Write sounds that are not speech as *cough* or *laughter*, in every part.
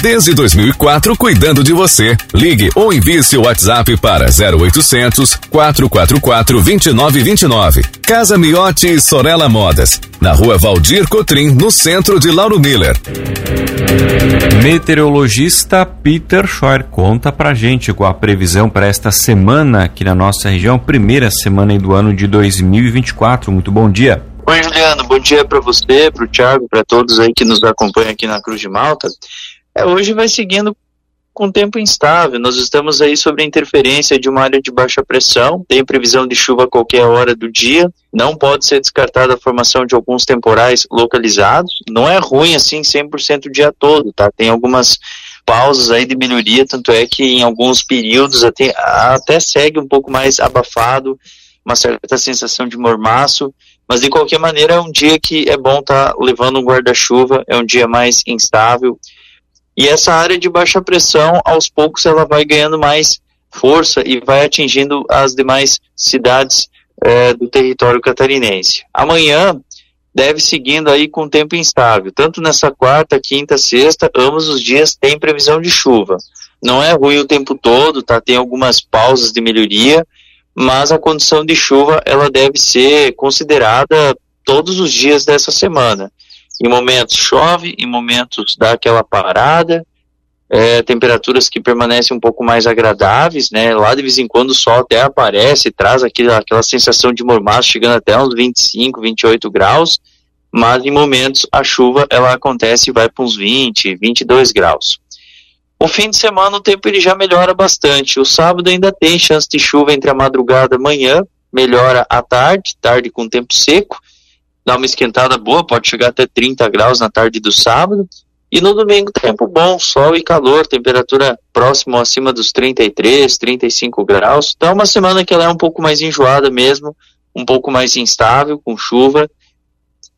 Desde 2004, cuidando de você. Ligue ou envie seu WhatsApp para 0800 444 2929. Casa Miotti e Sorella Modas. Na rua Valdir Cotrim, no centro de Lauro Miller. Meteorologista Peter Scheuer conta pra gente com a previsão para esta semana aqui na nossa região, primeira semana do ano de 2024. Muito bom dia. Oi, Juliano. Bom dia para você, para o Thiago, para todos aí que nos acompanham aqui na Cruz de Malta. É, hoje vai seguindo com tempo instável. Nós estamos aí sobre a interferência de uma área de baixa pressão. Tem previsão de chuva a qualquer hora do dia. Não pode ser descartada a formação de alguns temporais localizados. Não é ruim assim 100% o dia todo, tá? Tem algumas pausas aí de melhoria, tanto é que em alguns períodos até, até segue um pouco mais abafado, uma certa sensação de mormaço, mas de qualquer maneira é um dia que é bom estar tá levando um guarda-chuva, é um dia mais instável, e essa área de baixa pressão, aos poucos, ela vai ganhando mais força e vai atingindo as demais cidades é, do território catarinense. Amanhã deve seguindo aí com tempo instável. Tanto nessa quarta, quinta, sexta, ambos os dias tem previsão de chuva. Não é ruim o tempo todo, tá? Tem algumas pausas de melhoria, mas a condição de chuva ela deve ser considerada todos os dias dessa semana. Em momentos chove, em momentos dá aquela parada, é, temperaturas que permanecem um pouco mais agradáveis, né? Lá de vez em quando o sol até aparece, traz aquela, aquela sensação de mormaço, chegando até uns 25, 28 graus, mas em momentos a chuva ela acontece e vai para uns 20, 22 graus. O fim de semana o tempo ele já melhora bastante. O sábado ainda tem chance de chuva entre a madrugada e manhã, melhora à tarde, tarde com tempo seco, dá uma esquentada boa, pode chegar até 30 graus na tarde do sábado. E no domingo, tempo bom, sol e calor, temperatura próximo acima dos 33, 35 graus. Então, é uma semana que ela é um pouco mais enjoada mesmo, um pouco mais instável, com chuva.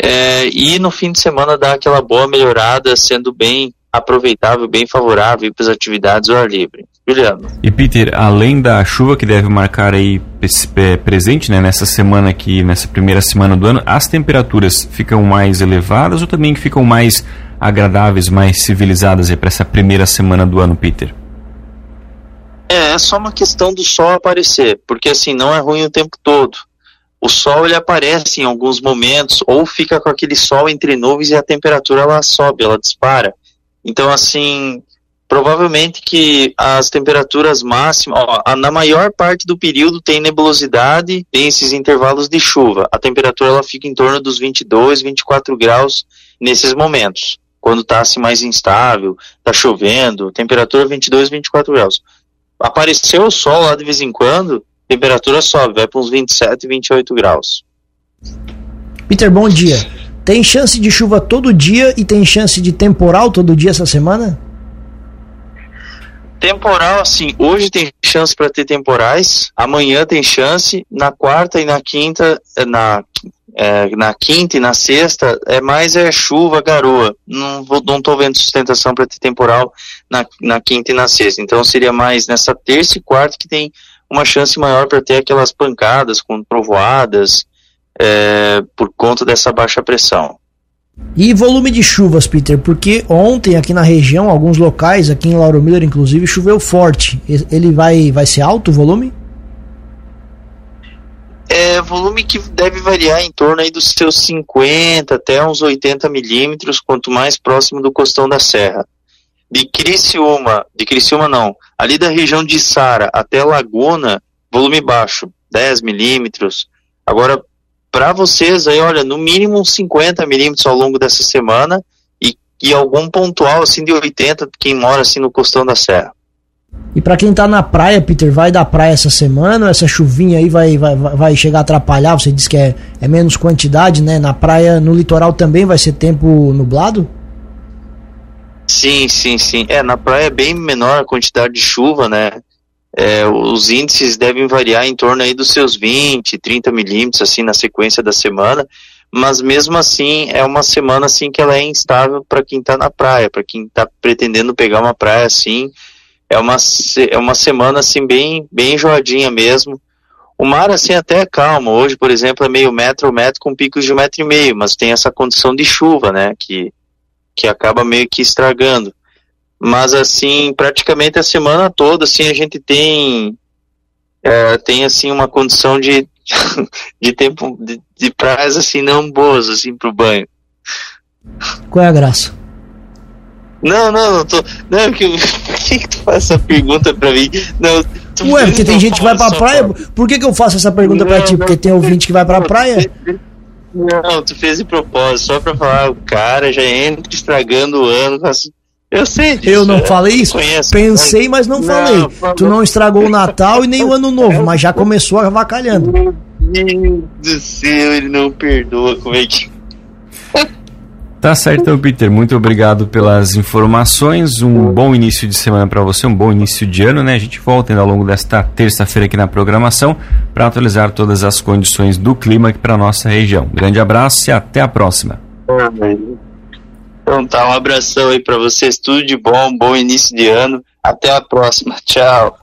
É, e no fim de semana dá aquela boa melhorada, sendo bem aproveitável, bem favorável para as atividades ao ar livre. Juliano. E Peter, além da chuva que deve marcar aí presente né, nessa semana aqui, nessa primeira semana do ano, as temperaturas ficam mais elevadas ou também ficam mais agradáveis, mais civilizadas para essa primeira semana do ano, Peter? É, é só uma questão do sol aparecer, porque assim, não é ruim o tempo todo. O sol ele aparece em alguns momentos ou fica com aquele sol entre nuvens e a temperatura ela sobe, ela dispara. Então, assim, provavelmente que as temperaturas máximas, ó, na maior parte do período tem nebulosidade, tem esses intervalos de chuva. A temperatura ela fica em torno dos 22, 24 graus nesses momentos. Quando está assim mais instável, está chovendo, temperatura 22, 24 graus. Apareceu o sol lá de vez em quando, temperatura sobe, vai para uns 27, 28 graus. Peter, bom dia. Tem chance de chuva todo dia e tem chance de temporal todo dia essa semana? Temporal, assim, hoje tem chance para ter temporais, amanhã tem chance, na quarta e na quinta, eh, na, é, na quinta e na sexta, é mais é chuva, garoa. Não, vou, não tô vendo sustentação para ter temporal na, na quinta e na sexta. Então seria mais nessa terça e quarta que tem uma chance maior para ter aquelas pancadas com trovoadas, é, por conta dessa baixa pressão. E volume de chuvas, Peter, porque ontem aqui na região, alguns locais, aqui em Lauro Miller inclusive, choveu forte. Ele vai, vai ser alto o volume? É volume que deve variar em torno aí dos seus 50 até uns 80 milímetros, quanto mais próximo do costão da serra. De Criciúma, de Criciúma não, ali da região de Sara até Laguna, volume baixo, 10 milímetros. Agora, para vocês aí, olha, no mínimo 50 milímetros ao longo dessa semana e, e algum pontual assim de 80, quem mora assim no costão da serra. E para quem tá na praia, Peter, vai da praia essa semana? Essa chuvinha aí vai, vai, vai chegar a atrapalhar? Você disse que é, é menos quantidade, né? Na praia, no litoral também vai ser tempo nublado? Sim, sim, sim. É, na praia é bem menor a quantidade de chuva, né? É, os índices devem variar em torno aí dos seus 20, 30 milímetros, assim, na sequência da semana, mas mesmo assim é uma semana assim que ela é instável para quem está na praia, para quem está pretendendo pegar uma praia assim, é uma, é uma semana assim bem, bem enjoadinha mesmo, O mar, assim, até é calmo. Hoje, por exemplo, é meio metro metro com picos de metro e meio, mas tem essa condição de chuva, né? Que, que acaba meio que estragando. Mas, assim, praticamente a semana toda, assim, a gente tem, é, tem assim, uma condição de, *laughs* de tempo, de, de praias, assim, não boas, assim, pro banho. Qual é a graça? Não, não, não tô. Não, que, *laughs* por que, que tu faz essa pergunta pra mim? Não, Ué, porque tem gente que vai pra praia. Por que, que eu faço essa pergunta não, pra ti? Porque tem ouvinte que vai pra praia? Não, tu fez de propósito, só pra falar, o cara já entra estragando o ano. Assim, eu sei disso. Eu não falei isso? Conheço, Pensei, mas não, não falei. Tu não estragou o Natal e nem o Ano Novo, mas já começou avacalhando. Meu Deus do céu, ele não perdoa. Como é que. Tá certo, então, Peter. Muito obrigado pelas informações. Um bom início de semana para você, um bom início de ano, né? A gente volta ainda ao longo desta terça-feira aqui na programação para atualizar todas as condições do clima aqui para nossa região. Grande abraço e até a próxima. Então tá, um abração aí para vocês, tudo de bom, bom início de ano. Até a próxima. Tchau.